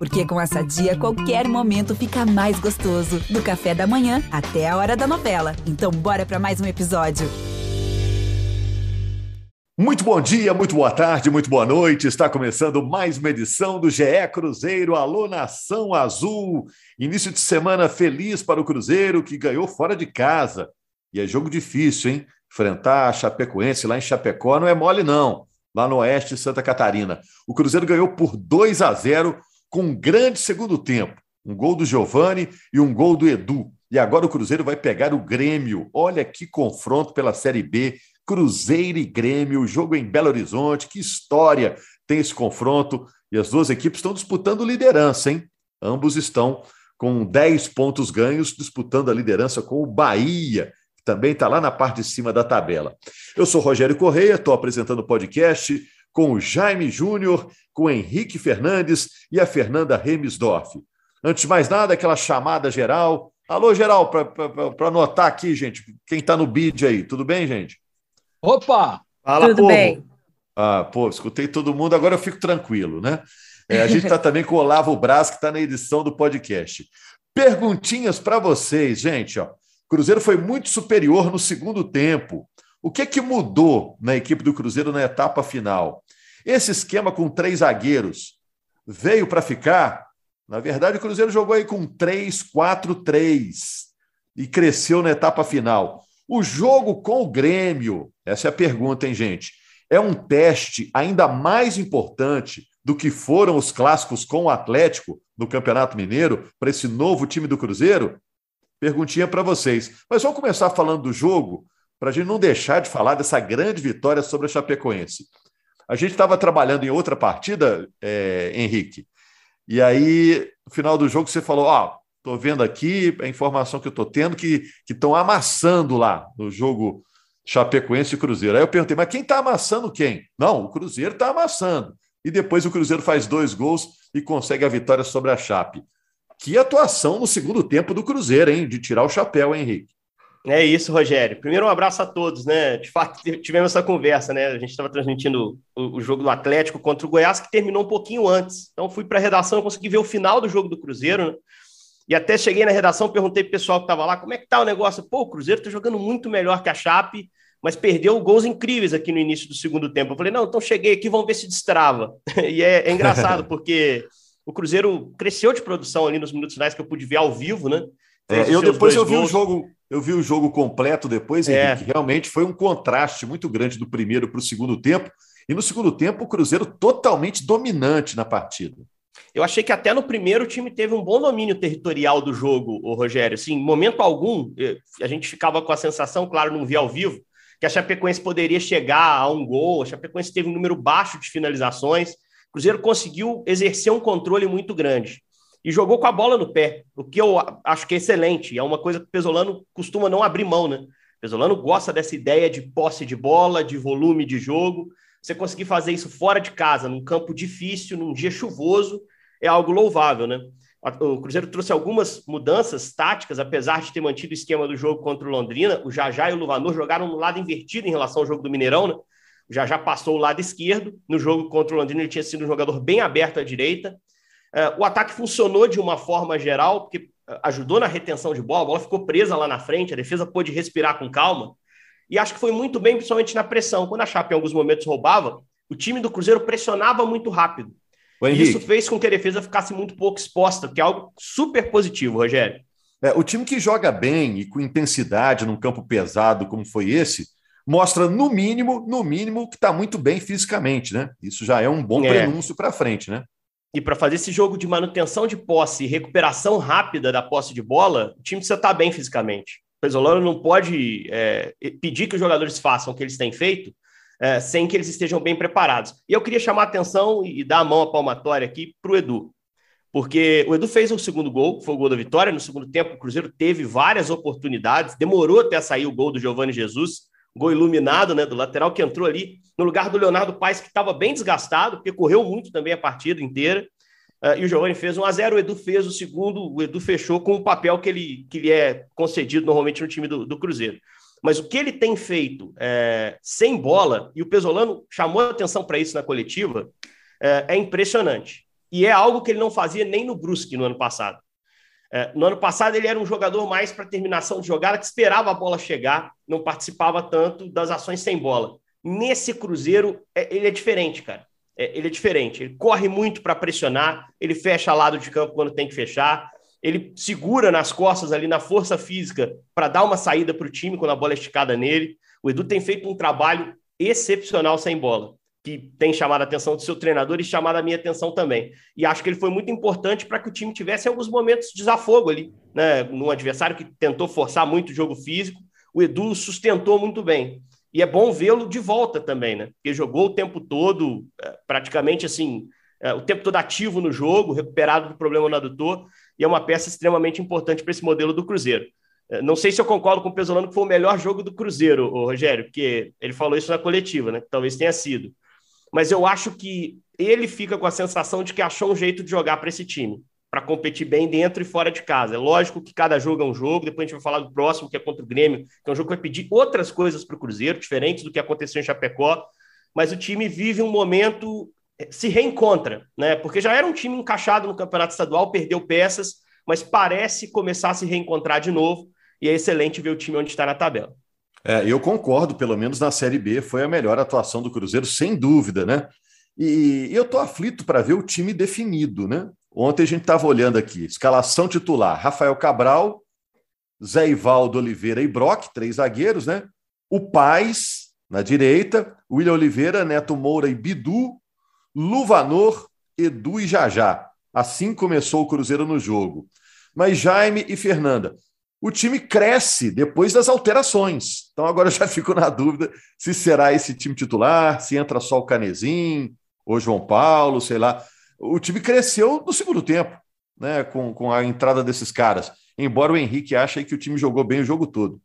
Porque com essa dia, qualquer momento fica mais gostoso. Do café da manhã até a hora da novela. Então, bora para mais um episódio. Muito bom dia, muito boa tarde, muito boa noite. Está começando mais uma edição do GE Cruzeiro Alô Nação Azul. Início de semana feliz para o Cruzeiro, que ganhou fora de casa. E é jogo difícil, hein? Enfrentar a Chapecoense lá em Chapecó não é mole, não. Lá no oeste de Santa Catarina. O Cruzeiro ganhou por 2 a 0 com um grande segundo tempo. Um gol do Giovani e um gol do Edu. E agora o Cruzeiro vai pegar o Grêmio. Olha que confronto pela Série B Cruzeiro e Grêmio, jogo em Belo Horizonte, que história tem esse confronto. E as duas equipes estão disputando liderança, hein? Ambos estão com 10 pontos ganhos, disputando a liderança com o Bahia, que também está lá na parte de cima da tabela. Eu sou Rogério Correia, estou apresentando o podcast com o Jaime Júnior, com o Henrique Fernandes e a Fernanda Remisdorf. Antes de mais nada, aquela chamada geral. Alô, geral, para anotar aqui, gente, quem está no bid aí. Tudo bem, gente? Opa! Fala, Tudo povo. bem. Ah, pô, escutei todo mundo, agora eu fico tranquilo, né? É, a gente está também com o Olavo Braz, que está na edição do podcast. Perguntinhas para vocês, gente. Ó. Cruzeiro foi muito superior no segundo tempo. O que, que mudou na equipe do Cruzeiro na etapa final? Esse esquema com três zagueiros veio para ficar? Na verdade, o Cruzeiro jogou aí com 3-4-3 e cresceu na etapa final. O jogo com o Grêmio, essa é a pergunta, hein, gente? É um teste ainda mais importante do que foram os clássicos com o Atlético no Campeonato Mineiro para esse novo time do Cruzeiro? Perguntinha para vocês. Mas vamos começar falando do jogo, para a gente não deixar de falar dessa grande vitória sobre a Chapecoense. A gente estava trabalhando em outra partida, é, Henrique, e aí, no final do jogo, você falou: Ó, Estou vendo aqui a informação que eu estou tendo que estão amassando lá no jogo Chapecoense e Cruzeiro. Aí eu perguntei, mas quem está amassando quem? Não, o Cruzeiro está amassando. E depois o Cruzeiro faz dois gols e consegue a vitória sobre a Chape. Que atuação no segundo tempo do Cruzeiro, hein? De tirar o chapéu, Henrique? É isso, Rogério. Primeiro, um abraço a todos, né? De fato, tivemos essa conversa, né? A gente estava transmitindo o, o, jogo do Atlético contra o Goiás, que terminou um pouquinho antes. Então, fui para a redação e consegui ver o final do jogo do Cruzeiro, né? E até cheguei na redação, perguntei pro pessoal que estava lá, como é que tá o negócio? Pô, o Cruzeiro tá jogando muito melhor que a Chape, mas perdeu gols incríveis aqui no início do segundo tempo. Eu falei, não, então cheguei aqui, vamos ver se destrava. e é, é engraçado, porque o Cruzeiro cresceu de produção ali nos minutos finais que eu pude ver ao vivo, né? É, eu depois eu vi gols. o jogo, eu vi o jogo completo depois, é. Henrique, realmente foi um contraste muito grande do primeiro para o segundo tempo. E no segundo tempo, o Cruzeiro totalmente dominante na partida. Eu achei que até no primeiro o time teve um bom domínio territorial do jogo, o Rogério. Assim, em momento algum, eh, a gente ficava com a sensação, claro, não via ao vivo, que a Chapecoense poderia chegar a um gol. A Chapecoense teve um número baixo de finalizações. O Cruzeiro conseguiu exercer um controle muito grande e jogou com a bola no pé, o que eu acho que é excelente. É uma coisa que o Pesolano costuma não abrir mão, né? O Pesolano gosta dessa ideia de posse de bola, de volume de jogo. Você conseguir fazer isso fora de casa, num campo difícil, num dia chuvoso, é algo louvável, né? O Cruzeiro trouxe algumas mudanças táticas, apesar de ter mantido o esquema do jogo contra o Londrina. O Jajá e o Luvanor jogaram no lado invertido em relação ao jogo do Mineirão, né? O Jajá passou o lado esquerdo. No jogo contra o Londrina, ele tinha sido um jogador bem aberto à direita. É, o ataque funcionou de uma forma geral, porque é, ajudou na retenção de bola, a bola ficou presa lá na frente, a defesa pôde respirar com calma. E acho que foi muito bem, principalmente na pressão. Quando a Chape em alguns momentos roubava, o time do Cruzeiro pressionava muito rápido. Isso fez com que a defesa ficasse muito pouco exposta, que é algo super positivo, Rogério. É, o time que joga bem e com intensidade num campo pesado como foi esse, mostra no mínimo, no mínimo, que está muito bem fisicamente, né? Isso já é um bom é. prenúncio para frente, né? E para fazer esse jogo de manutenção de posse e recuperação rápida da posse de bola, o time precisa estar tá bem fisicamente. O Pesolano não pode é, pedir que os jogadores façam o que eles têm feito é, sem que eles estejam bem preparados. E eu queria chamar a atenção e dar a mão à palmatória aqui para o Edu, porque o Edu fez o segundo gol, foi o gol da vitória. No segundo tempo, o Cruzeiro teve várias oportunidades, demorou até sair o gol do Giovanni Jesus, gol iluminado né, do lateral que entrou ali no lugar do Leonardo Paes, que estava bem desgastado, porque correu muito também a partida inteira. Uh, e o Giovanni fez 1 a 0 o Edu fez o segundo, o Edu fechou com o papel que ele, que lhe é concedido normalmente no time do, do Cruzeiro. Mas o que ele tem feito é, sem bola, e o Pesolano chamou a atenção para isso na coletiva, é, é, impressionante. E é algo que ele não fazia nem no Brusque no ano passado. É, no ano passado, ele era um jogador mais para terminação de jogada, que esperava a bola chegar, não participava tanto das ações sem bola. Nesse Cruzeiro, é, ele é diferente, cara. É, ele é diferente. Ele corre muito para pressionar, ele fecha lado de campo quando tem que fechar, ele segura nas costas ali na força física para dar uma saída para o time quando a bola é esticada nele. O Edu tem feito um trabalho excepcional sem bola que tem chamado a atenção do seu treinador e chamado a minha atenção também. E acho que ele foi muito importante para que o time tivesse alguns momentos de desafogo ali, né? Num adversário que tentou forçar muito o jogo físico, o Edu sustentou muito bem. E é bom vê-lo de volta também, né? Porque jogou o tempo todo, é, praticamente assim, é, o tempo todo ativo no jogo, recuperado do problema no adutor, e é uma peça extremamente importante para esse modelo do Cruzeiro. É, não sei se eu concordo com o Pesolano que foi o melhor jogo do Cruzeiro, Rogério, porque ele falou isso na coletiva, né? Talvez tenha sido mas eu acho que ele fica com a sensação de que achou um jeito de jogar para esse time, para competir bem dentro e fora de casa. É lógico que cada jogo é um jogo, depois a gente vai falar do próximo, que é contra o Grêmio, que é um jogo que vai pedir outras coisas para o Cruzeiro, diferentes do que aconteceu em Chapecó, mas o time vive um momento, eh, se reencontra, né? Porque já era um time encaixado no campeonato estadual, perdeu peças, mas parece começar a se reencontrar de novo, e é excelente ver o time onde está na tabela. É, eu concordo, pelo menos na Série B foi a melhor atuação do Cruzeiro, sem dúvida, né? E, eu tô aflito para ver o time definido, né? Ontem a gente estava olhando aqui, escalação titular: Rafael Cabral, Zé Ivaldo Oliveira e Brock, três zagueiros, né? O Paz na direita, William Oliveira, Neto Moura e Bidu, Luvanor, Edu e Jajá. Assim começou o Cruzeiro no jogo. Mas Jaime e Fernanda, o time cresce depois das alterações. Então agora eu já fico na dúvida se será esse time titular, se entra só o Canezinho, ou João Paulo, sei lá. O time cresceu no segundo tempo, né, com, com a entrada desses caras. Embora o Henrique ache que o time jogou bem o jogo todo.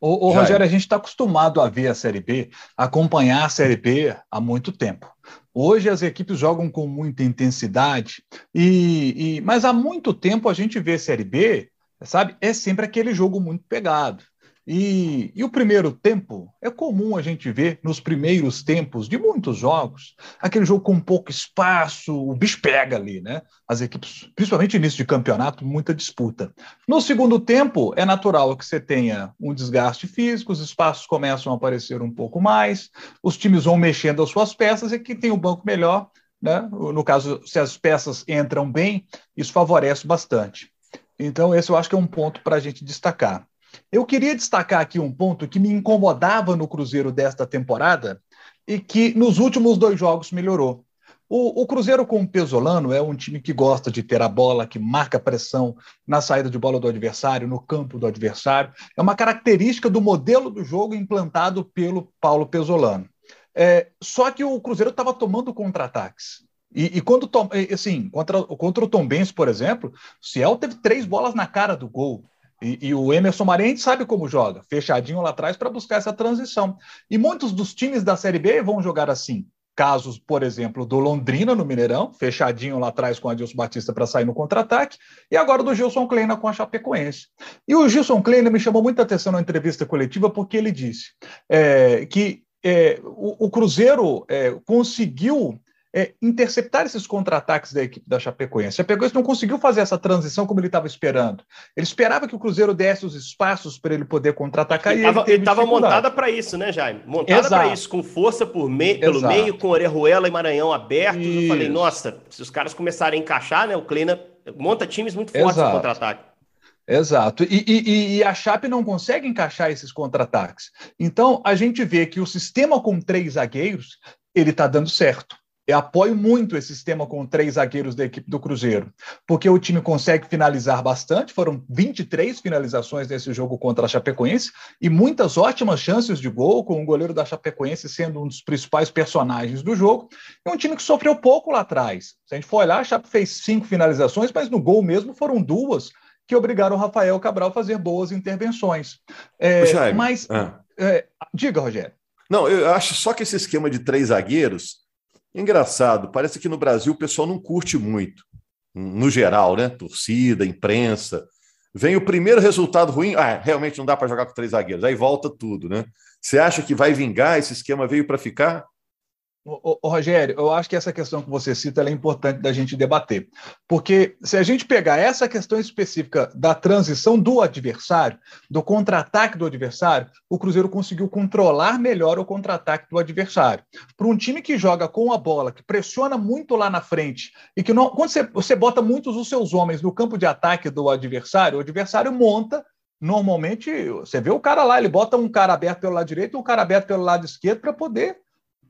Ô, ô Rogério, a gente está acostumado a ver a Série B, acompanhar a Série B há muito tempo. Hoje as equipes jogam com muita intensidade, e, e mas há muito tempo a gente vê a Série B sabe? É sempre aquele jogo muito pegado. E, e, o primeiro tempo é comum a gente ver nos primeiros tempos de muitos jogos aquele jogo com pouco espaço, o bicho pega ali, né? As equipes, principalmente início de campeonato, muita disputa. No segundo tempo, é natural que você tenha um desgaste físico, os espaços começam a aparecer um pouco mais, os times vão mexendo as suas peças e quem tem o um banco melhor, né? No caso, se as peças entram bem, isso favorece bastante. Então, esse eu acho que é um ponto para a gente destacar. Eu queria destacar aqui um ponto que me incomodava no Cruzeiro desta temporada e que nos últimos dois jogos melhorou. O, o, Cruzeiro com o Pesolano é um time que gosta de ter a bola, que marca pressão na saída de bola do adversário, no campo do adversário. É uma característica do modelo do jogo implantado pelo Paulo Pesolano. É, só que o Cruzeiro estava tomando contra-ataques. E, e quando, assim, contra, contra o Tom Benz, por exemplo, o Ciel teve três bolas na cara do gol. E, e, o Emerson Maria a gente sabe como joga, fechadinho lá atrás para buscar essa transição. E muitos dos times da Série B vão jogar assim. Casos, por exemplo, do Londrina no Mineirão, fechadinho lá atrás com o Adilson Batista para sair no contra-ataque, e agora do Gilson Kleina com a Chapecoense. E o Gilson Kleina me chamou muita atenção na entrevista coletiva porque ele disse é, que é, o, o, Cruzeiro é, conseguiu é, interceptar esses contra-ataques da equipe da Chapecoense. A Chapecoense não conseguiu fazer essa transição como ele estava esperando. Ele esperava que o Cruzeiro desse os espaços para ele poder contra-atacar. Ele estava montada para isso, né, Jaime? Montada para isso, com força por me pelo Exato. meio, com Orejuela e Maranhão abertos. Isso. Eu falei, nossa, se os caras começarem a encaixar, né, o Kleina monta times muito fortes no contra-ataque. Exato. E, e, e, a Chape não consegue encaixar esses contra-ataques. Então, a gente vê que o sistema com três zagueiros, ele está dando certo. Eu apoio muito esse sistema com três zagueiros da equipe do Cruzeiro, porque o time consegue finalizar bastante, foram 23 finalizações nesse jogo contra a Chapecoense e muitas ótimas chances de gol, com o goleiro da Chapecoense sendo um dos principais personagens do jogo. É um time que sofreu pouco lá atrás. Se a gente for olhar, a Chape fez cinco finalizações, mas no gol mesmo foram duas que obrigaram o Rafael Cabral a fazer boas intervenções. É, mas, ah. é, diga, Rogério. Não, eu acho só que esse esquema de três zagueiros Engraçado, parece que no Brasil o pessoal não curte muito, no geral, né? Torcida, imprensa. Vem o primeiro resultado ruim, ah, realmente não dá para jogar com três zagueiros, aí volta tudo, né? Você acha que vai vingar? Esse esquema veio para ficar? Ô, ô, Rogério, eu acho que essa questão que você cita é importante da gente debater. Porque se a gente pegar essa questão específica da transição do adversário, do contra-ataque do adversário, o Cruzeiro conseguiu controlar melhor o contra-ataque do adversário. Para um time que joga com a bola, que pressiona muito lá na frente, e que não, quando você, você bota muitos dos seus homens no campo de ataque do adversário, o adversário monta normalmente você vê o cara lá, ele bota um cara aberto pelo lado direito e um cara aberto pelo lado esquerdo para poder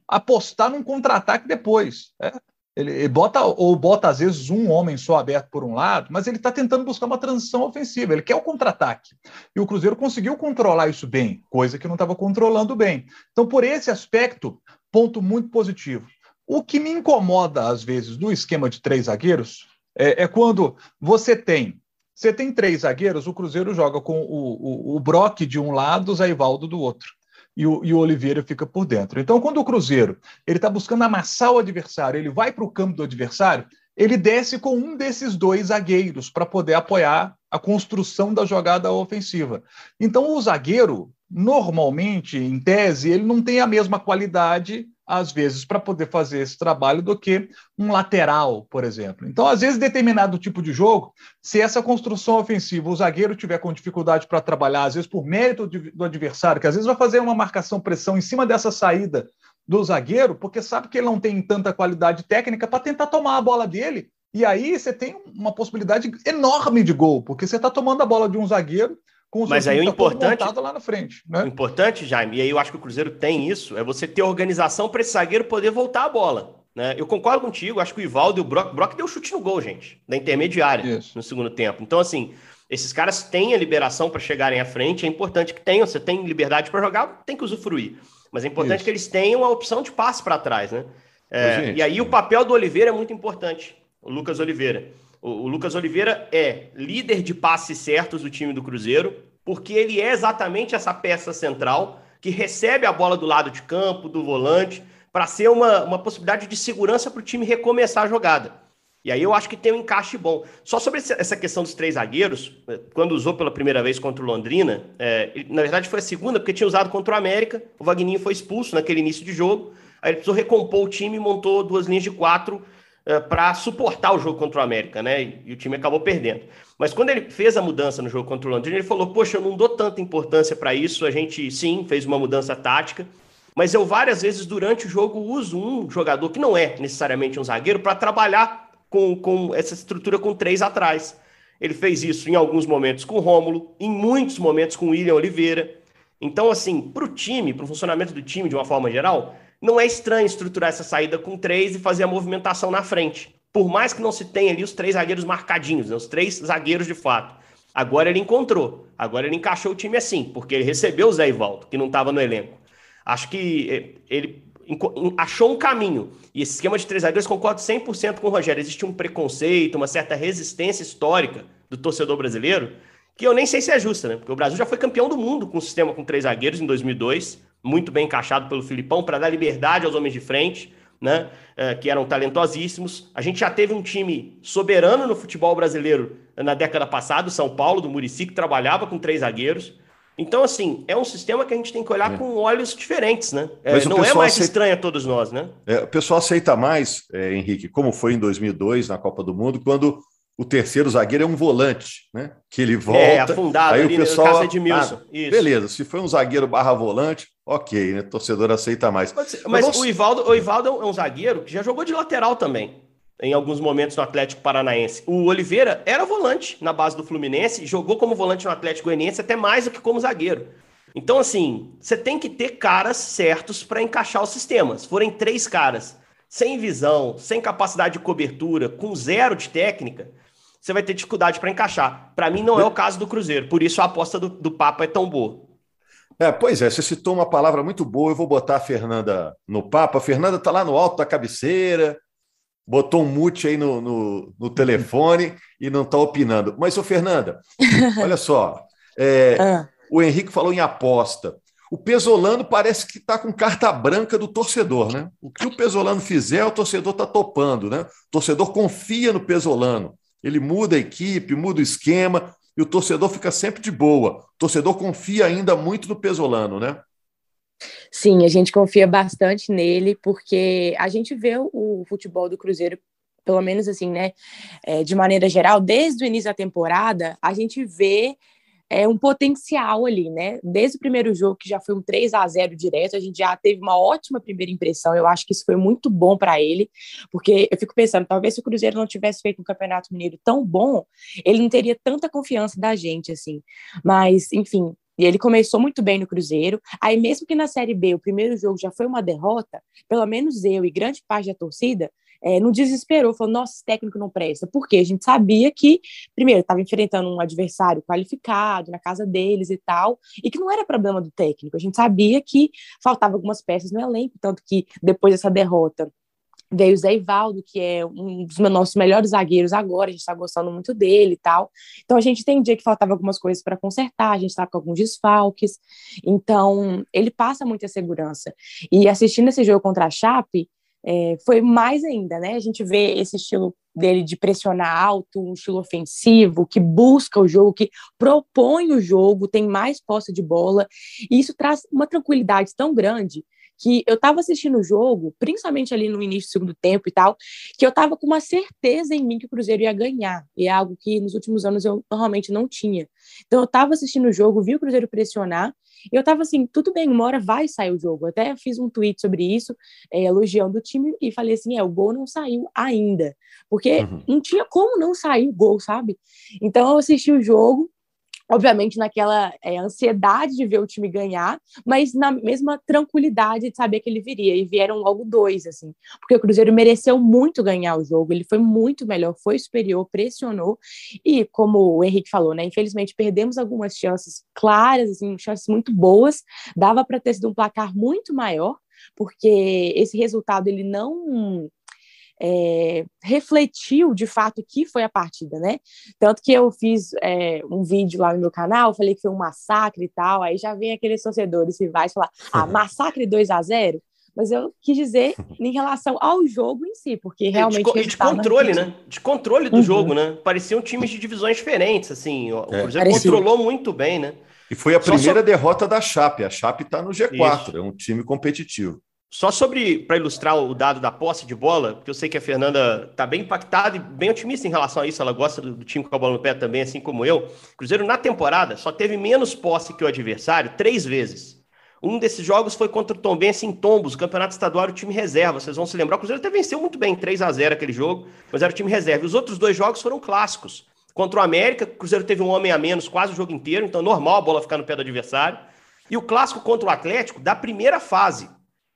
apostar num contra-ataque depois. Né? Ele, bota ou bota às vezes um homem só aberto por um lado, mas ele está tentando buscar uma transição ofensiva. Ele quer o contra-ataque e o Cruzeiro conseguiu controlar isso bem, coisa que não estava controlando bem. Então, por esse aspecto, ponto muito positivo. O que me incomoda às vezes do esquema de três zagueiros é, é quando você tem você tem três zagueiros, o Cruzeiro joga com o, o, o Brock de um lado, o Zé Ivaldo do outro e o, e o Oliveira fica por dentro. Então, quando o Cruzeiro ele está buscando amassar o adversário, ele vai para o campo do adversário, ele desce com um desses dois zagueiros para poder apoiar a construção da jogada ofensiva. Então, o zagueiro, normalmente, em tese, ele não tem a mesma qualidade às vezes, para poder fazer esse trabalho do que um lateral, por exemplo. Então, às vezes, determinado tipo de jogo, se essa construção ofensiva, o zagueiro tiver com dificuldade para trabalhar, às vezes por mérito do adversário, que às vezes vai fazer uma marcação-pressão em cima dessa saída do zagueiro, porque sabe que ele não tem tanta qualidade técnica para tentar tomar a bola dele. E aí você tem uma possibilidade enorme de gol, porque você está tomando a bola de um zagueiro com Mas aí o importante lá na frente, né? O importante, Jaime, e aí eu acho que o Cruzeiro tem isso, é você ter organização para esse zagueiro poder voltar a bola. Né? Eu concordo contigo, acho que o Ivaldo e o Brock, Brock deu chute no gol, gente, da intermediária isso. no segundo tempo. Então, assim, esses caras têm a liberação para chegarem à frente, é importante que tenham, você tem liberdade para jogar, tem que usufruir. Mas é importante isso. que eles tenham a opção de passe para trás, né? É, e aí o papel do Oliveira é muito importante, o Lucas Oliveira. O, Lucas Oliveira é líder de passes certos do time do Cruzeiro, porque ele é exatamente essa peça central que recebe a bola do lado de campo, do volante, para ser uma, uma possibilidade de segurança para o time recomeçar a jogada. E aí eu acho que tem um encaixe bom. Só sobre essa questão dos três zagueiros, eh, quando usou pela primeira vez contra o Londrina, é, na verdade foi a segunda, porque tinha usado contra o América, o Vagninho foi expulso naquele início de jogo, aí ele precisou recompor o time e montou duas linhas de quatro para suportar o jogo contra o América, né? E, e, o time acabou perdendo. Mas quando ele fez a mudança no jogo contra o Londrina, ele falou: Poxa, eu não dou tanta importância para isso. A gente, sim, fez uma mudança tática, mas eu várias vezes durante o jogo uso um jogador que não é necessariamente um zagueiro para trabalhar com, com essa estrutura com três atrás. Ele fez isso em alguns momentos com o Rômulo, em muitos momentos com o William Oliveira. Então, assim, para o time, para o funcionamento do time de uma forma geral, não é estranho estruturar essa saída com três e fazer a movimentação na frente. Por mais que não se tenha ali os três zagueiros marcadinhos, né? os três zagueiros de fato. Agora ele encontrou, agora ele encaixou o time assim, porque ele recebeu o Zé Ivaldo, que não estava no elenco. Acho que eh, ele achou um caminho. E esse esquema de três zagueiros, concordo 100% com o Rogério. Existe um preconceito, uma certa resistência histórica do torcedor brasileiro, que eu nem sei se é justa, né? Porque o Brasil já foi campeão do mundo com o sistema com três zagueiros em 2002 muito bem encaixado pelo Filipão, para dar liberdade aos homens de frente, né? É, que eram talentosíssimos. A gente já teve um time soberano no futebol brasileiro na década passada, o São Paulo, do Murici, que trabalhava com três zagueiros. Então, assim, é um sistema que a gente tem que olhar é. com olhos diferentes, né? É, não é mais aceita... estranho a todos nós, né? É, o pessoal aceita mais, é, Henrique, como foi em 2002 na Copa do Mundo, quando o terceiro zagueiro é um volante, né? Que ele volta. É, afundado aí ali o pessoal, no Edmilson. Ah, beleza, se foi um zagueiro barra volante, ok, né? Torcedor aceita mais. Mas, mas vamos... o, Ivaldo, o Ivaldo é um zagueiro que já jogou de lateral também, em alguns momentos no Atlético Paranaense. O Oliveira era volante na base do Fluminense, jogou como volante no Atlético Goianiense até mais do que como zagueiro. Então, assim, você tem que ter caras certos para encaixar o sistema. Se forem três caras sem visão, sem capacidade de cobertura, com zero de técnica, você vai ter dificuldade para encaixar. Para mim, não é o caso do Cruzeiro. Por isso, a aposta do, do Papa é tão boa. É, pois é, você citou uma palavra muito boa. Eu vou botar a Fernanda no papo. A Fernanda está lá no alto da cabeceira, botou um mute aí no, no, no telefone e não está opinando. Mas, ô Fernanda, olha só. É, ah. O Henrique falou em aposta. O Pesolano parece que está com carta branca do torcedor, né? O que o Pesolano fizer, o torcedor está topando, né? O torcedor confia no Pesolano. Ele muda a equipe, muda o esquema e o torcedor fica sempre de boa. O torcedor confia ainda muito no Pesolano, né? Sim, a gente confia bastante nele, porque a gente vê o futebol do Cruzeiro, pelo menos assim, né, é, de maneira geral, desde o início da temporada, a gente vê é, um potencial ali, né? Desde o primeiro jogo, que já foi um 3 a 0 direto, a gente já teve uma ótima primeira impressão. Eu acho que isso foi muito bom para ele, porque eu fico pensando, talvez se o Cruzeiro não tivesse feito um Campeonato Mineiro tão bom, ele não teria tanta confiança da gente, assim. Mas, enfim, ele começou muito bem no Cruzeiro. Aí, mesmo que na Série B o primeiro jogo já foi uma derrota, pelo menos eu e grande parte da torcida é, não desesperou, falou: nossa, esse técnico não presta. Porque a gente sabia que, primeiro, estava enfrentando um adversário qualificado na casa deles e tal, e que não era problema do técnico. A gente sabia que faltava algumas peças no elenco, tanto que depois dessa derrota Veio o Zé Ivaldo, que é um dos nossos melhores zagueiros agora, a gente está gostando muito dele e tal. Então a gente entendia que faltava algumas coisas para consertar, a gente estava com alguns desfalques. Então ele passa muita segurança. E assistindo esse jogo contra a Chape, é, foi mais ainda, né? A gente vê esse estilo dele de pressionar alto, um estilo ofensivo, que busca o jogo, que propõe o jogo, tem mais posse de bola, e isso traz uma tranquilidade tão grande que eu estava assistindo o jogo, principalmente ali no início do segundo tempo e tal, que eu estava com uma certeza em mim que o Cruzeiro ia ganhar, e é algo que nos últimos anos eu normalmente não tinha. Então eu estava assistindo o jogo, vi o Cruzeiro pressionar, e eu estava assim, tudo bem, uma hora vai sair o jogo. Eu até fiz um tweet sobre isso, é, elogiando o time, e falei assim, é, o gol não saiu ainda, porque uhum. não tinha como não sair o gol, sabe? Então eu assisti o jogo, obviamente naquela é, ansiedade de ver o time ganhar, mas na mesma tranquilidade de saber que ele viria. E vieram logo dois, assim, porque o Cruzeiro mereceu muito ganhar o jogo, ele foi muito melhor, foi superior, pressionou, e como o Henrique falou, né, infelizmente perdemos algumas chances claras, assim, chances muito boas, dava para ter sido um placar muito maior, porque esse resultado ele não é, refletiu de fato o que foi a partida, né? Tanto que eu fiz é, um vídeo lá no meu canal, falei que foi um massacre e tal, aí já vem aqueles torcedores rivais falar, ah, massacre 2 a 0 mas eu quis dizer em relação ao jogo em si, porque realmente. De, de controle, né? De controle do uhum. jogo, né? Pareciam times de divisões diferentes, assim. O é. Cruzeiro controlou muito bem, né? E foi a primeira só... derrota da Chape. A Chape está no G4, Isso. é um time competitivo. Só sobre, para ilustrar o dado da posse de bola, porque eu sei que a Fernanda está bem impactada e bem otimista em relação a isso, ela gosta do, do, time com a bola no pé também, assim como eu. Cruzeiro, na temporada, só teve menos posse que o adversário três vezes. Um desses jogos foi contra o Tombense em Tombos, campeonato estadual, o time reserva. Vocês vão se lembrar, o Cruzeiro até venceu muito bem, 3 a 0 aquele jogo, mas era o time reserva. E os outros dois jogos foram clássicos. Contra o América, o Cruzeiro teve um homem a menos quase o jogo inteiro, então normal a bola ficar no pé do adversário. E o clássico contra o Atlético, da primeira fase,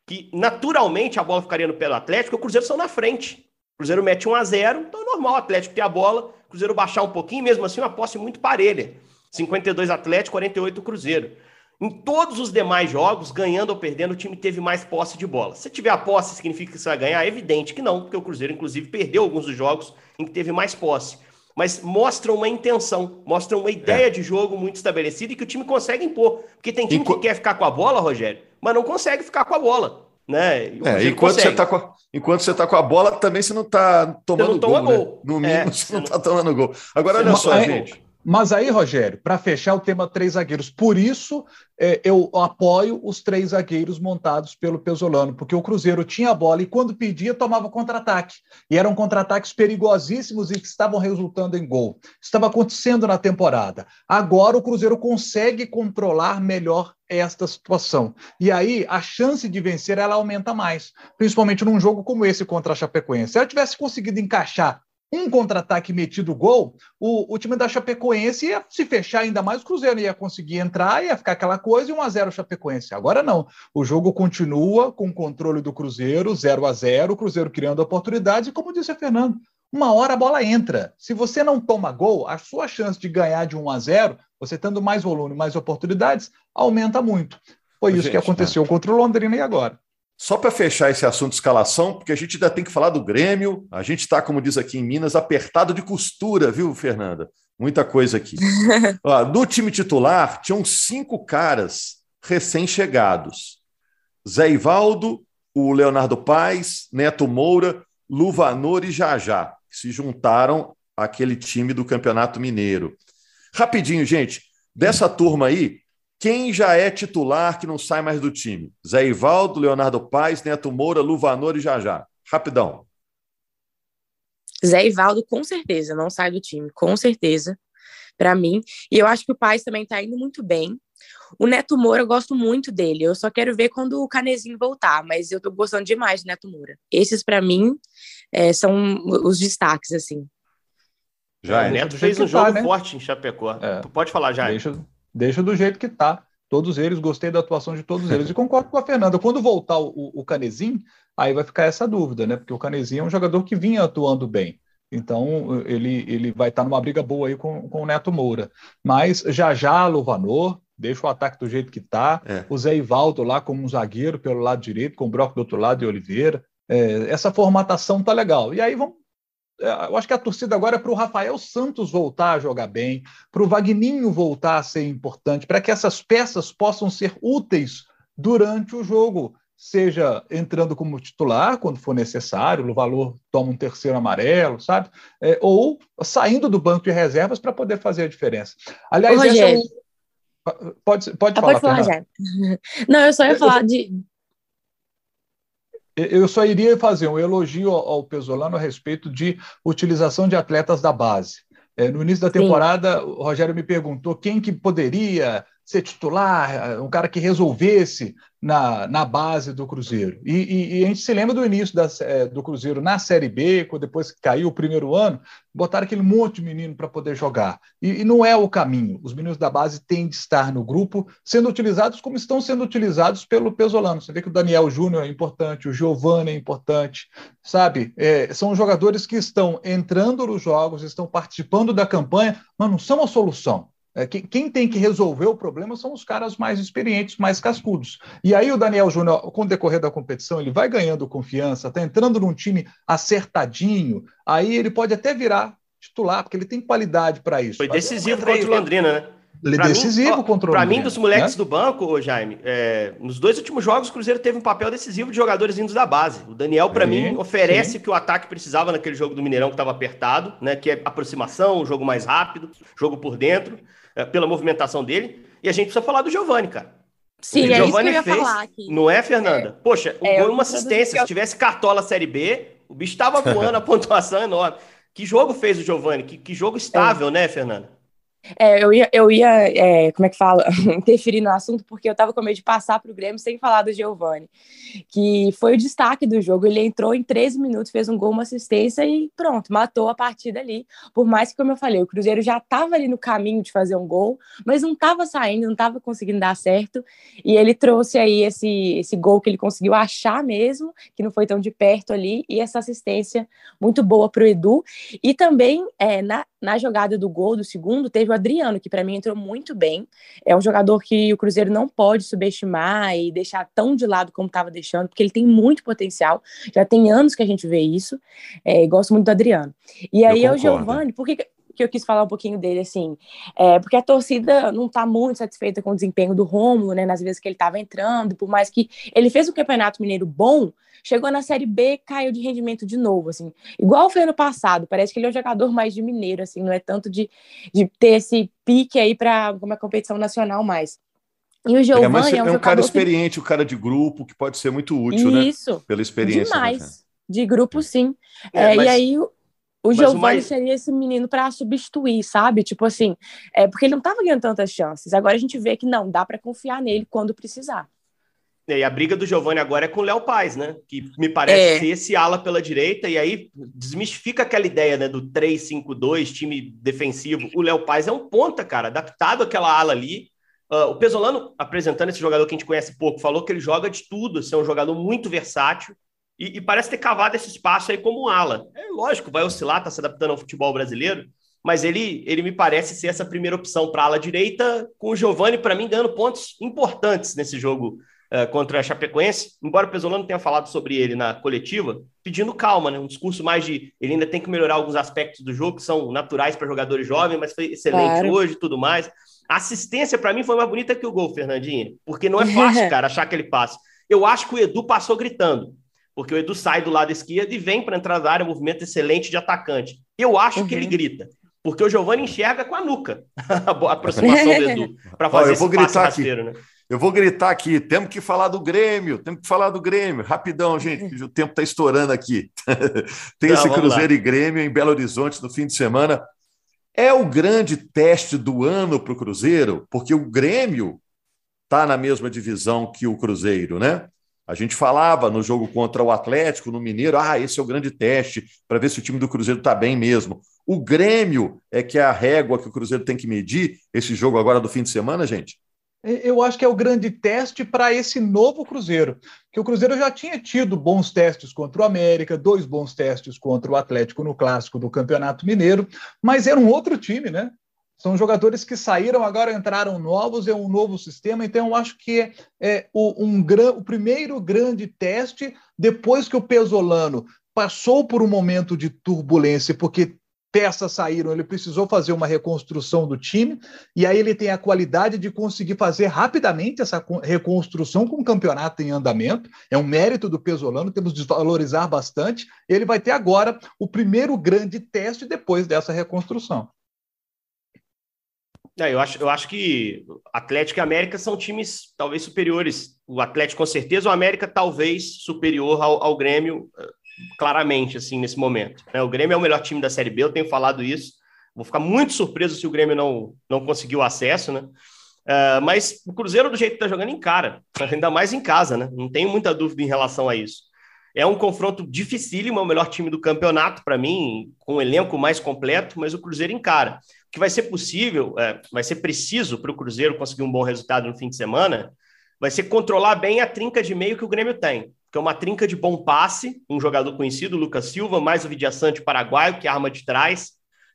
que naturalmente a bola ficaria no pé do Atlético, o Cruzeiro são na frente. O Cruzeiro mete 1 a 0 então é normal o Atlético ter a bola, o Cruzeiro baixar um pouquinho, mesmo assim uma posse muito parelha. 52 Atlético, 48 Cruzeiro. Em todos os demais jogos, ganhando ou perdendo, o time teve mais posse de bola. Se tiver a posse, significa que você vai ganhar? É evidente que não, porque o Cruzeiro, inclusive, perdeu alguns dos jogos em que teve mais posse. Mas mostra uma intenção, mostra uma ideia é. de jogo muito estabelecida e que o time consegue impor. Porque tem time Enqu... que quer ficar com a bola, Rogério, mas não consegue ficar com a bola. Né? É, enquanto, você tá com a, enquanto você está com a bola, também você não está tomando não gol. Né? gol. No mínimo, é, você não está tomando gol. Agora, olha só, gente. Mas aí, Rogério, para fechar o tema três zagueiros, por isso é, eu apoio os três zagueiros montados pelo Pesolano, porque o Cruzeiro tinha a bola e quando pedia tomava contra-ataque. E eram contra-ataques perigosíssimos e que estavam resultando em gol. Estava acontecendo na temporada. Agora o Cruzeiro consegue controlar melhor esta situação. E aí a chance de vencer ela aumenta mais, principalmente num jogo como esse contra a Chapecoense. Se ela tivesse conseguido encaixar um contra-ataque metido gol, o, o, time da Chapecoense ia se fechar ainda mais, o Cruzeiro ia conseguir entrar, ia ficar aquela coisa e 1 a 0 Chapecoense. Agora não. O jogo continua com o controle do Cruzeiro, 0 a 0 o Cruzeiro criando oportunidades, e como disse a Fernando, uma hora a bola entra. Se você não toma gol, a sua chance de ganhar de 1 a 0, você tendo mais volume, mais oportunidades, aumenta muito. Foi isso Gente, que aconteceu né? contra o Londrina e agora. Só para fechar esse assunto de escalação, porque a gente ainda tem que falar do Grêmio, a gente está, como diz aqui em Minas, apertado de costura, viu, Fernanda? Muita coisa aqui. Ó, no time titular, tinham cinco caras recém-chegados: Zé Ivaldo, o Leonardo Paes, Neto Moura, Luvanor e Jajá, que se juntaram àquele time do Campeonato Mineiro. Rapidinho, gente, dessa turma aí, Quem já é titular que não sai mais do time? Zé Ivaldo, Leonardo Paes, Neto Moura, Luvanor e Jajá. Rapidão. Zé Ivaldo, com certeza, não sai do time, com certeza, para mim. E eu acho que o Paes também está indo muito bem. O Neto Moura, eu gosto muito dele. Eu só quero ver quando o Canezinho voltar, mas eu tô gostando demais do Neto Moura. Esses, para mim, é, são os destaques, assim. Já, é, o Neto fez um jogo tá, né? forte em Chapecó. É. Pode falar, já. Deixa, deixa do jeito que tá. Todos eles, gostei da atuação de todos eles. E concordo com a Fernanda. Quando voltar o, o Canezinho, aí vai ficar essa dúvida, né? Porque o Canezinho é um jogador que vinha atuando bem. Então, ele, ele vai estar numa briga boa aí com, com o Neto Moura. Mas já já, Luvanor, deixa o ataque do jeito que está. É. O Zé Ivaldo lá como um zagueiro pelo lado direito, com o Broco do outro lado e Oliveira. É, essa formatação tá legal. E aí vamos. É, eu acho que a torcida agora é para o Rafael Santos voltar a jogar bem, para o Vagninho voltar a ser importante, para que essas peças possam ser úteis durante o jogo seja entrando como titular quando for necessário, o valor toma um terceiro amarelo, sabe? É, ou saindo do banco de reservas para poder fazer a diferença. Aliás, essa é o... pode, pode ah, falar. Pode falar, já. Não, eu só ia falar de. Eu só iria fazer um elogio ao Pesolano a respeito de utilização de atletas da base. É, no início da temporada, Sim. o Rogério me perguntou quem que poderia ser titular, um cara que resolvesse na, na base do Cruzeiro. E, e, e, a gente se lembra do início da, é, do Cruzeiro na Série B, quando depois que caiu o primeiro ano, botaram aquele monte de menino para poder jogar. E, e, não é o caminho. Os meninos da base têm de estar no grupo, sendo utilizados como estão sendo utilizados pelo Pesolano. Você vê que o Daniel Júnior é importante, o Giovanni é importante, sabe? É, são jogadores que estão entrando nos jogos, estão participando da campanha, mas não são a solução. É, quem tem que resolver o problema são os caras mais experientes, mais cascudos. E aí o Daniel Júnior, com o decorrer da competição, ele vai ganhando confiança, está entrando num time acertadinho, aí ele pode até virar titular, porque ele tem qualidade para isso. Foi decisivo contra o Londrina, né? Ele é decisivo mim, contra o Para mim, dos moleques né? do banco, Jaime, é, nos dois últimos jogos, o Cruzeiro teve um papel decisivo de jogadores vindos da base. O Daniel, para mim, oferece o que o ataque precisava naquele jogo do Mineirão que estava apertado, né? Que é aproximação, um jogo mais rápido, jogo por dentro. É, pela movimentação dele. E a gente precisa falar do Giovani, cara. Sim, é Giovani isso que eu ia fez, falar aqui. Não é, Fernanda? É. Poxa, é, uma assistência. Se tivesse cartola Série B, o bicho estava voando, a pontuação enorme. Que jogo fez o Giovani? Que, que jogo estável, é. né, Fernanda? É, eu ia, eu ia é, como é que fala, interferir no assunto, porque eu estava com medo de passar para o Grêmio sem falar do Giovani, que foi o destaque do jogo. Ele entrou em 13 minutos, fez um gol, uma assistência e pronto, matou a partida ali. Por mais que, como eu falei, o Cruzeiro já estava ali no caminho de fazer um gol, mas não estava saindo, não estava conseguindo dar certo. E ele trouxe aí esse, esse gol que ele conseguiu achar mesmo, que não foi tão de perto ali, e essa assistência muito boa para o Edu. E também é, na, na jogada do gol do segundo, teve o Adriano, que para mim entrou muito bem. É um jogador que o Cruzeiro não pode subestimar e deixar tão de lado como estava deixando, porque ele tem muito potencial. Já tem anos que a gente vê isso. É, gosto muito do Adriano. E aí é o Giovanni, por que, eu quis falar um pouquinho dele, assim, é, porque a torcida não está muito satisfeita com o desempenho do Rômulo, né, nas vezes que ele estava entrando, por mais que ele fez um campeonato mineiro bom, chegou na Série B, caiu de rendimento de novo, assim. Igual foi ano passado, parece que ele é um jogador mais de mineiro, assim, não é tanto de, de ter esse pique aí para uma competição nacional mais. E o Giovanni é, é um, é um cara experiente, que... o um cara de grupo, que pode ser muito útil, né? Isso, né? Pela experiência. Demais. De grupo, sim. É, é, mas... E aí, o Giovanni mais... seria esse menino para substituir, sabe? Tipo assim, é porque ele não estava ganhando tantas chances. Agora a gente vê que não, dá para confiar nele quando precisar. E a briga do Giovani agora é com o Léo Paz, né? Que me parece é. ser esse ala pela direita, e aí desmistifica aquela ideia né, do 3-5-2, time defensivo. O Léo Paz é um ponta, cara, adaptado àquela ala ali. Uh, o Pesolano, apresentando esse jogador que a gente conhece pouco, falou que ele joga de tudo, assim, é um jogador muito versátil, e, e, parece ter cavado esse espaço aí como um ala. É lógico, vai oscilar, tá se adaptando ao futebol brasileiro, mas ele, ele me parece ser essa primeira opção para ala direita, com o Giovani, para mim, ganhando pontos importantes nesse jogo uh, contra a Chapecoense, embora o Pesolano tenha falado sobre ele na coletiva, pedindo calma, né? Um discurso mais de ele ainda tem que melhorar alguns aspectos do jogo que são naturais para jogadores jovens, mas foi excelente claro. hoje e tudo mais. A assistência, para mim, foi mais bonita que o gol, Fernandinho, porque não é fácil, cara, achar aquele passe. Eu acho que o Edu passou gritando, porque o Edu sai do lado esquerdo e vem para entrar da área, um movimento excelente de atacante. Eu acho uhum. que ele uhum. grita. porque o Giovanni enxerga com a nuca a aproximação do Edu para fazer Ó, eu vou gritar rasteiro, aqui. né? Eu vou gritar aqui, temos que falar do Grêmio, temos que falar do Grêmio. Rapidão, gente, o tempo está estourando aqui. Tem Não, esse Cruzeiro lá. e Grêmio em Belo Horizonte no fim de semana. É o grande teste do ano para o Cruzeiro, porque o Grêmio está na mesma divisão que o Cruzeiro, né? A gente falava no jogo contra o Atlético, no Mineiro, ah, esse é o grande teste para ver se o time do Cruzeiro está bem mesmo. O Grêmio é que é a régua que o Cruzeiro tem que medir esse jogo agora do fim de semana, gente? Eu acho que é o grande teste para esse novo Cruzeiro, que o Cruzeiro já tinha tido bons testes contra o América, dois bons testes contra o Atlético no clássico do Campeonato Mineiro, mas era um outro time, né? São jogadores que saíram, agora entraram novos, é um novo sistema, então eu acho que é, o, um, o primeiro grande teste depois que o Pesolano passou por um momento de turbulência, porque peças saíram, ele precisou fazer uma reconstrução do time, e aí ele tem a qualidade de conseguir fazer rapidamente essa reconstrução com o campeonato em andamento. É um mérito do Pesolano, temos de valorizar bastante. Ele vai ter agora o primeiro grande teste depois dessa reconstrução. É, eu, acho, eu acho que Atlético e América são times talvez superiores. O Atlético, com certeza, o América talvez superior ao, ao Grêmio, eh, claramente, assim, nesse momento. Né? O Grêmio é o melhor time da Série B, eu tenho falado isso. Vou ficar muito surpreso se o Grêmio não, não conseguiu acesso, né? Uh, mas o Cruzeiro, do jeito que está jogando, em cara, ainda mais em casa, né? Não tenho muita dúvida em relação a isso. É um confronto dificílimo, é o melhor time do campeonato, para mim, com um elenco mais completo, mas o Cruzeiro encara que vai ser possível, é, vai ser preciso para o Cruzeiro conseguir um bom resultado no fim de semana, vai ser controlar bem a trinca de meio que o Grêmio tem, que é uma trinca de bom passe, um jogador conhecido, Lucas Silva, mais o Vidiaçante paraguaio, que é arma de trás,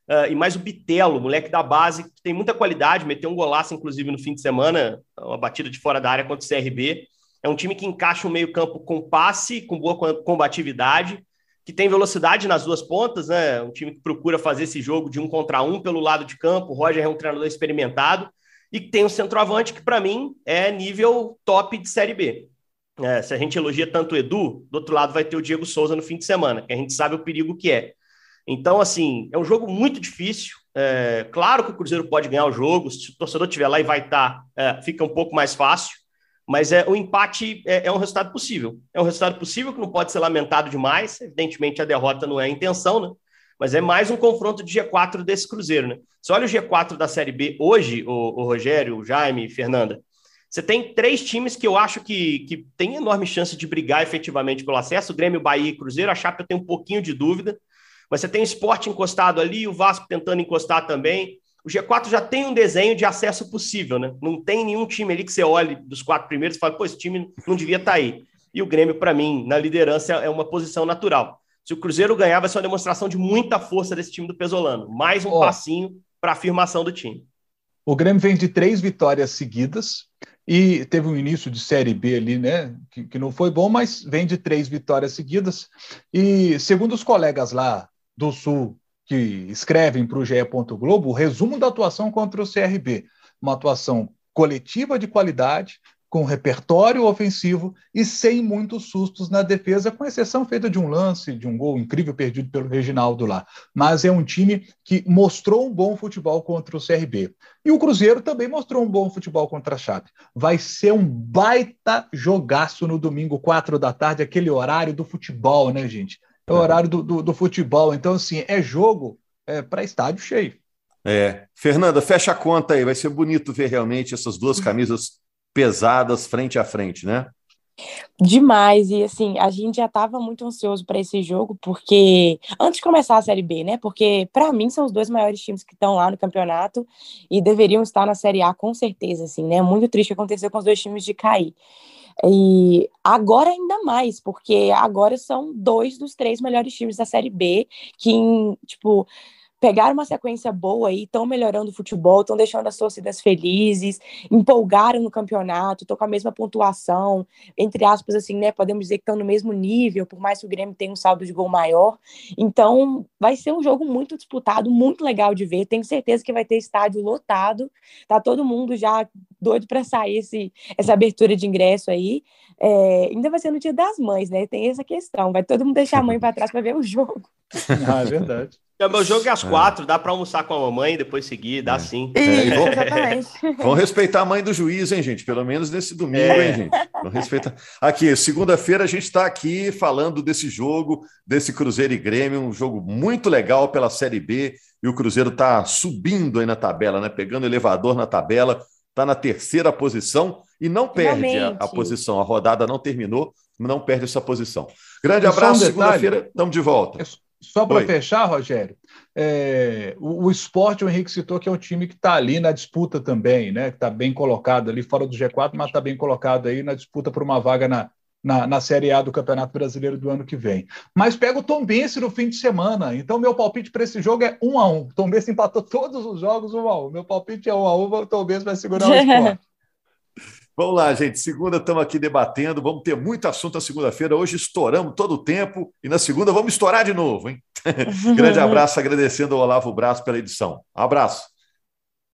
uh, e mais o Bitelo, moleque da base, que tem muita qualidade, meteu um golaço, inclusive, no fim de semana, uma batida de fora da área contra o CRB. É um time que encaixa o meio-campo com passe, com boa combatividade, que tem velocidade nas duas pontas, né? Um time que procura fazer esse jogo de um contra um pelo lado de campo. O Roger é um treinador experimentado e tem um centroavante que, para mim, é nível top de Série B. É, se a gente elogia tanto o Edu, do outro lado vai ter o Diego Souza no fim de semana, que a gente sabe o perigo que é. Então, assim, é um jogo muito difícil. É, claro que o Cruzeiro pode ganhar o jogo, se o torcedor estiver lá e vai estar, tá, é, fica um pouco mais fácil. Mas é, o empate é, é, um resultado possível. É um resultado possível que não pode ser lamentado demais. Evidentemente, a derrota não é a intenção, né? Mas é mais um confronto de G4 desse Cruzeiro, né? Você olha o G4 da Série B hoje, o, o Rogério, o Jaime, Fernanda. Você tem três times que eu acho que, que tem enorme chance de brigar efetivamente pelo acesso: Grêmio, Bahia e Cruzeiro. A Chape eu tenho um pouquinho de dúvida. Mas você tem o esporte encostado ali, o Vasco tentando encostar também o G4 já tem um desenho de acesso possível, né? Não tem nenhum time ali que você olhe dos quatro primeiros e fale, pô, esse time não devia estar tá aí. E o Grêmio, para mim, na liderança é uma posição natural. Se o Cruzeiro ganhar, vai ser uma demonstração de muita força desse time do Pesolano. Mais um oh. passinho para a afirmação do time. O Grêmio vem de três vitórias seguidas e teve um início de Série B ali, né? Que, que não foi bom, mas vem de três vitórias seguidas. E segundo os colegas lá do Sul que escrevem para o GE. Globo o resumo da atuação contra o CRB. Uma atuação coletiva de qualidade, com repertório ofensivo e sem muitos sustos na defesa, com exceção feita de um lance, de um gol incrível perdido pelo Reginaldo lá. Mas é um time que mostrou um bom futebol contra o CRB. E o Cruzeiro também mostrou um bom futebol contra a Chape. Vai ser um baita jogaço no domingo, quatro da tarde, aquele horário do futebol, né, gente? É o horário do, do, do futebol. Então, assim, é jogo é, para estádio cheio. É. Fernanda, fecha a conta aí. Vai ser bonito ver realmente essas duas camisas pesadas frente a frente, né? Demais, e assim, a gente já estava muito ansioso para esse jogo, porque antes de começar a Série B, né? Porque para mim são os dois maiores times que estão lá no campeonato e deveriam estar na Série A com certeza, assim, né? Muito triste acontecer com os dois times de cair. E agora ainda mais, porque agora são dois dos três melhores times da Série B, que, tipo, pegaram uma sequência boa e estão melhorando o futebol, estão deixando as torcidas felizes, empolgaram no campeonato, estão com a mesma pontuação, entre aspas, assim, né? Podemos dizer que estão no mesmo nível, por mais que o Grêmio tenha um saldo de gol maior. Então, vai ser um jogo muito disputado, muito legal de ver. Tenho certeza que vai ter estádio lotado. Tá todo mundo já doido para sair esse, essa abertura de ingresso aí. É, ainda vai ser no dia das mães, né? Tem essa questão. Vai todo mundo deixar a mãe para trás para ver o jogo. ah, é verdade. É, meu jogo é às é. quatro, dá para almoçar com a mamãe e depois seguir, dá é. sim. É, exatamente. Vamos respeitar a mãe do juiz, hein, gente? Pelo menos nesse domingo, é. hein, gente? Vamos respeitar. Aqui, segunda-feira a gente está aqui falando desse jogo, desse Cruzeiro e Grêmio, um jogo muito legal pela Série B. E o Cruzeiro está subindo aí na tabela, né? Pegando elevador na tabela, está na terceira posição e não perde a, a, posição. A rodada não terminou, não perde essa posição. Grande abraço, um segunda-feira, estamos de volta. Só para fechar, Rogério, é, o, o esporte, o Henrique citou que é um time que está ali na disputa também, né? Que está bem colocado ali fora do G4, mas está bem colocado aí na disputa por uma vaga na, na, na Série A do Campeonato Brasileiro do ano que vem. Mas pega o Tom Bense no fim de semana. Então, meu palpite para esse jogo é 1 a 1 Tom Bense empatou todos os jogos 1 a 1 Meu palpite é 1 a 1 O Tom Bense vai segurar o esporte. Vamos lá, gente. Segunda estamos aqui debatendo. Vamos ter muito assunto na segunda-feira. Hoje estouramos todo o tempo e na segunda vamos estourar de novo, hein? Grande abraço, agradecendo ao Olavo Braço pela edição. Abraço.